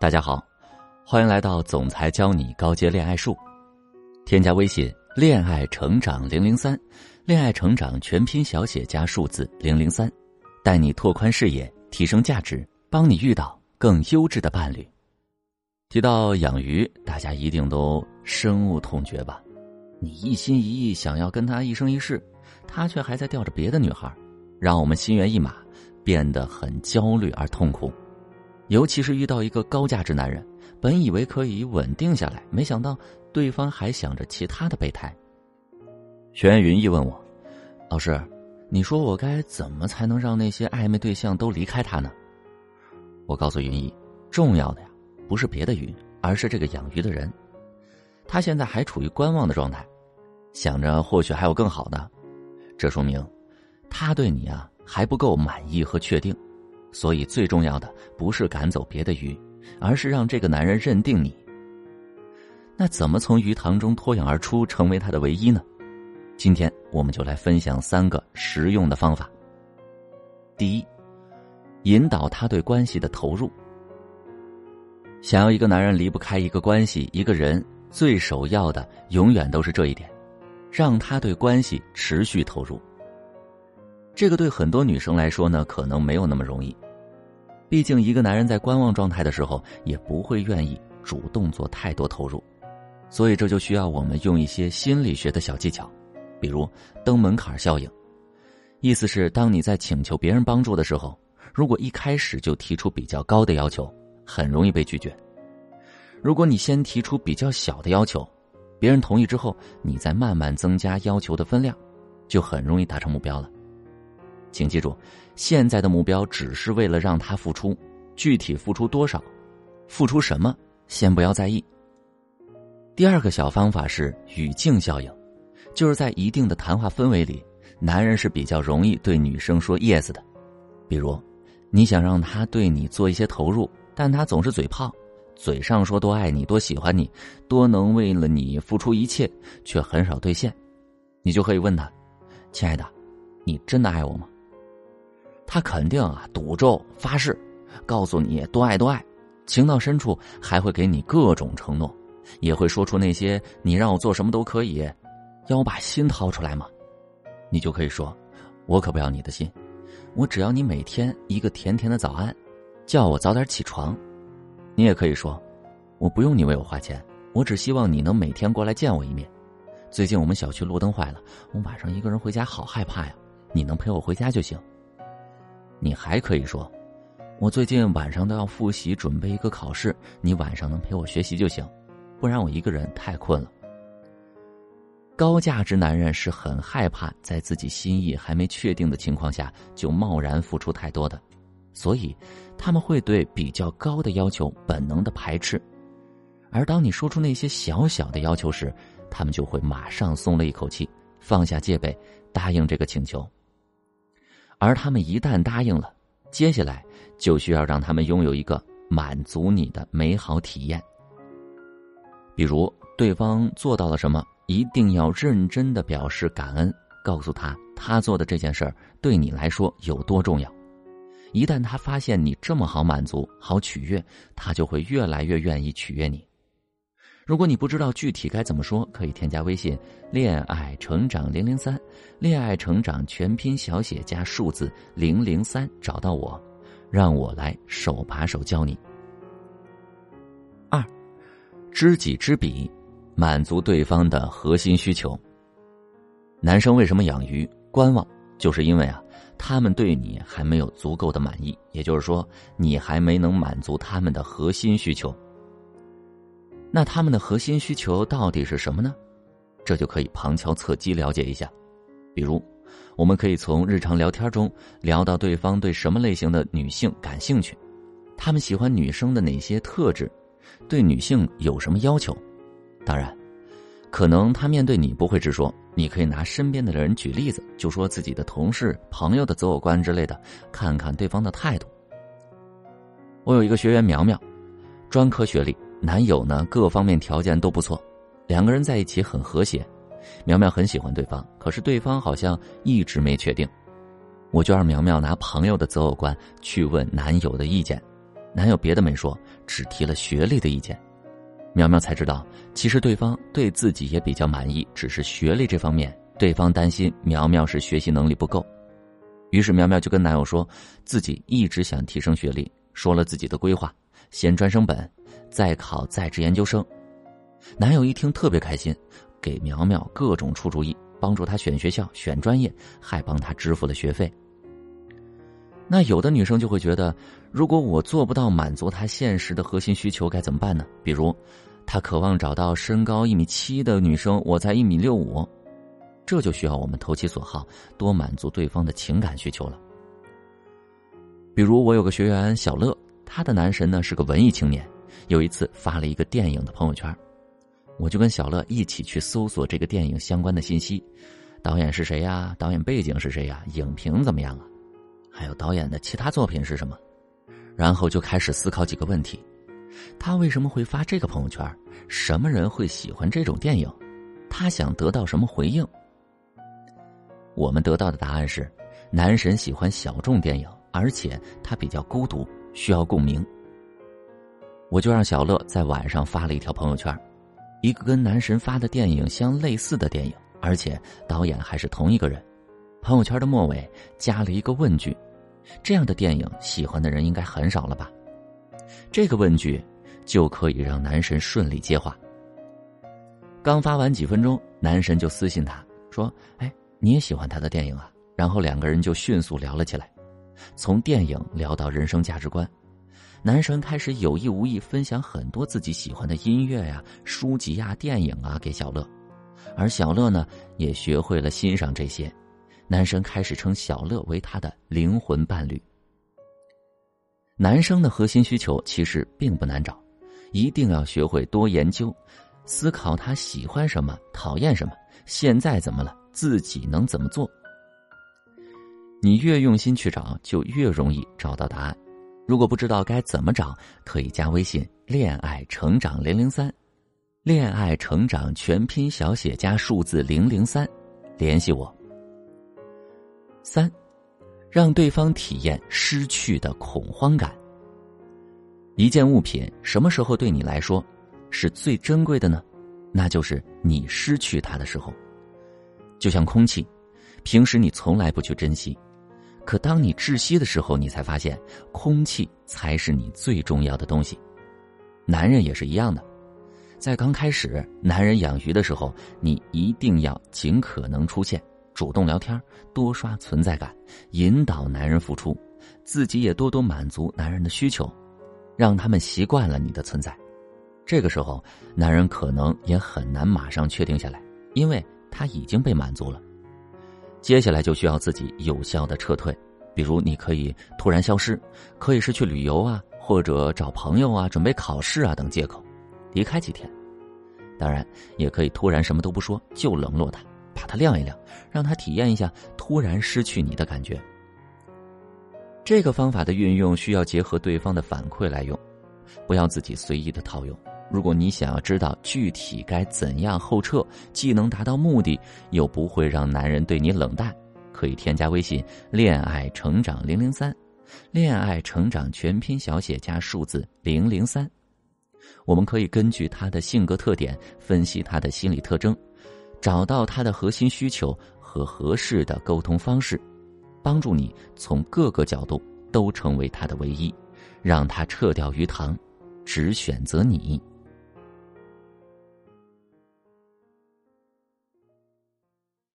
大家好，欢迎来到总裁教你高阶恋爱术。添加微信“恋爱成长零零三”，恋爱成长全拼小写加数字零零三，带你拓宽视野，提升价值，帮你遇到更优质的伴侣。提到养鱼，大家一定都深恶痛绝吧？你一心一意想要跟他一生一世，他却还在钓着别的女孩，让我们心猿意马，变得很焦虑而痛苦。尤其是遇到一个高价值男人，本以为可以稳定下来，没想到对方还想着其他的备胎。学员云逸问我：“老师，你说我该怎么才能让那些暧昧对象都离开他呢？”我告诉云逸，重要的呀，不是别的鱼，而是这个养鱼的人。他现在还处于观望的状态，想着或许还有更好的，这说明他对你啊还不够满意和确定。所以最重要的不是赶走别的鱼，而是让这个男人认定你。那怎么从鱼塘中脱颖而出，成为他的唯一呢？今天我们就来分享三个实用的方法。第一，引导他对关系的投入。想要一个男人离不开一个关系、一个人，最首要的永远都是这一点：让他对关系持续投入。这个对很多女生来说呢，可能没有那么容易。毕竟，一个男人在观望状态的时候，也不会愿意主动做太多投入，所以这就需要我们用一些心理学的小技巧，比如登门槛效应。意思是，当你在请求别人帮助的时候，如果一开始就提出比较高的要求，很容易被拒绝；如果你先提出比较小的要求，别人同意之后，你再慢慢增加要求的分量，就很容易达成目标了。请记住，现在的目标只是为了让他付出，具体付出多少，付出什么，先不要在意。第二个小方法是语境效应，就是在一定的谈话氛围里，男人是比较容易对女生说 yes 的。比如，你想让他对你做一些投入，但他总是嘴炮，嘴上说多爱你、多喜欢你、多能为了你付出一切，却很少兑现，你就可以问他：“亲爱的，你真的爱我吗？”他肯定啊，赌咒发誓，告诉你多爱多爱，情到深处还会给你各种承诺，也会说出那些你让我做什么都可以，要我把心掏出来吗？你就可以说，我可不要你的心，我只要你每天一个甜甜的早安，叫我早点起床。你也可以说，我不用你为我花钱，我只希望你能每天过来见我一面。最近我们小区路灯坏了，我晚上一个人回家好害怕呀，你能陪我回家就行。你还可以说，我最近晚上都要复习准备一个考试，你晚上能陪我学习就行，不然我一个人太困了。高价值男人是很害怕在自己心意还没确定的情况下就贸然付出太多的，所以他们会对比较高的要求本能的排斥，而当你说出那些小小的要求时，他们就会马上松了一口气，放下戒备，答应这个请求。而他们一旦答应了，接下来就需要让他们拥有一个满足你的美好体验。比如，对方做到了什么，一定要认真的表示感恩，告诉他他做的这件事儿对你来说有多重要。一旦他发现你这么好满足、好取悦，他就会越来越愿意取悦你。如果你不知道具体该怎么说，可以添加微信“恋爱成长零零三”，恋爱成长全拼小写加数字零零三，找到我，让我来手把手教你。二，知己知彼，满足对方的核心需求。男生为什么养鱼观望？就是因为啊，他们对你还没有足够的满意，也就是说，你还没能满足他们的核心需求。那他们的核心需求到底是什么呢？这就可以旁敲侧击了解一下。比如，我们可以从日常聊天中聊到对方对什么类型的女性感兴趣，他们喜欢女生的哪些特质，对女性有什么要求。当然，可能他面对你不会直说，你可以拿身边的人举例子，就说自己的同事、朋友的择偶观之类的，看看对方的态度。我有一个学员苗苗，专科学历。男友呢，各方面条件都不错，两个人在一起很和谐。苗苗很喜欢对方，可是对方好像一直没确定。我就让苗苗拿朋友的择偶观去问男友的意见，男友别的没说，只提了学历的意见。苗苗才知道，其实对方对自己也比较满意，只是学历这方面，对方担心苗苗是学习能力不够。于是苗苗就跟男友说，自己一直想提升学历，说了自己的规划：先专升本，再考在职研究生。男友一听特别开心，给苗苗各种出主意，帮助她选学校、选专业，还帮她支付了学费。那有的女生就会觉得，如果我做不到满足她现实的核心需求，该怎么办呢？比如，她渴望找到身高一米七的女生，我才一米六五，这就需要我们投其所好，多满足对方的情感需求了。比如，我有个学员小乐，他的男神呢是个文艺青年，有一次发了一个电影的朋友圈，我就跟小乐一起去搜索这个电影相关的信息，导演是谁呀？导演背景是谁呀？影评怎么样啊？还有导演的其他作品是什么？然后就开始思考几个问题：他为什么会发这个朋友圈？什么人会喜欢这种电影？他想得到什么回应？我们得到的答案是，男神喜欢小众电影，而且他比较孤独，需要共鸣。我就让小乐在晚上发了一条朋友圈，一个跟男神发的电影相类似的电影，而且导演还是同一个人。朋友圈的末尾加了一个问句。这样的电影，喜欢的人应该很少了吧？这个问句就可以让男神顺利接话。刚发完几分钟，男神就私信他说：“哎，你也喜欢他的电影啊？”然后两个人就迅速聊了起来，从电影聊到人生价值观。男神开始有意无意分享很多自己喜欢的音乐呀、书籍呀、电影啊给小乐，而小乐呢也学会了欣赏这些。男生开始称小乐为他的灵魂伴侣。男生的核心需求其实并不难找，一定要学会多研究，思考他喜欢什么、讨厌什么，现在怎么了，自己能怎么做。你越用心去找，就越容易找到答案。如果不知道该怎么找，可以加微信“恋爱成长零零三”，恋爱成长全拼小写加数字零零三，联系我。三，让对方体验失去的恐慌感。一件物品什么时候对你来说是最珍贵的呢？那就是你失去它的时候。就像空气，平时你从来不去珍惜，可当你窒息的时候，你才发现空气才是你最重要的东西。男人也是一样的，在刚开始男人养鱼的时候，你一定要尽可能出现。主动聊天，多刷存在感，引导男人付出，自己也多多满足男人的需求，让他们习惯了你的存在。这个时候，男人可能也很难马上确定下来，因为他已经被满足了。接下来就需要自己有效的撤退，比如你可以突然消失，可以是去旅游啊，或者找朋友啊，准备考试啊等借口，离开几天。当然，也可以突然什么都不说，就冷落他。把他晾一晾，让他体验一下突然失去你的感觉。这个方法的运用需要结合对方的反馈来用，不要自己随意的套用。如果你想要知道具体该怎样后撤，既能达到目的，又不会让男人对你冷淡，可以添加微信“恋爱成长零零三”，恋爱成长全拼小写加数字零零三。我们可以根据他的性格特点分析他的心理特征。找到他的核心需求和合适的沟通方式，帮助你从各个角度都成为他的唯一，让他撤掉鱼塘，只选择你。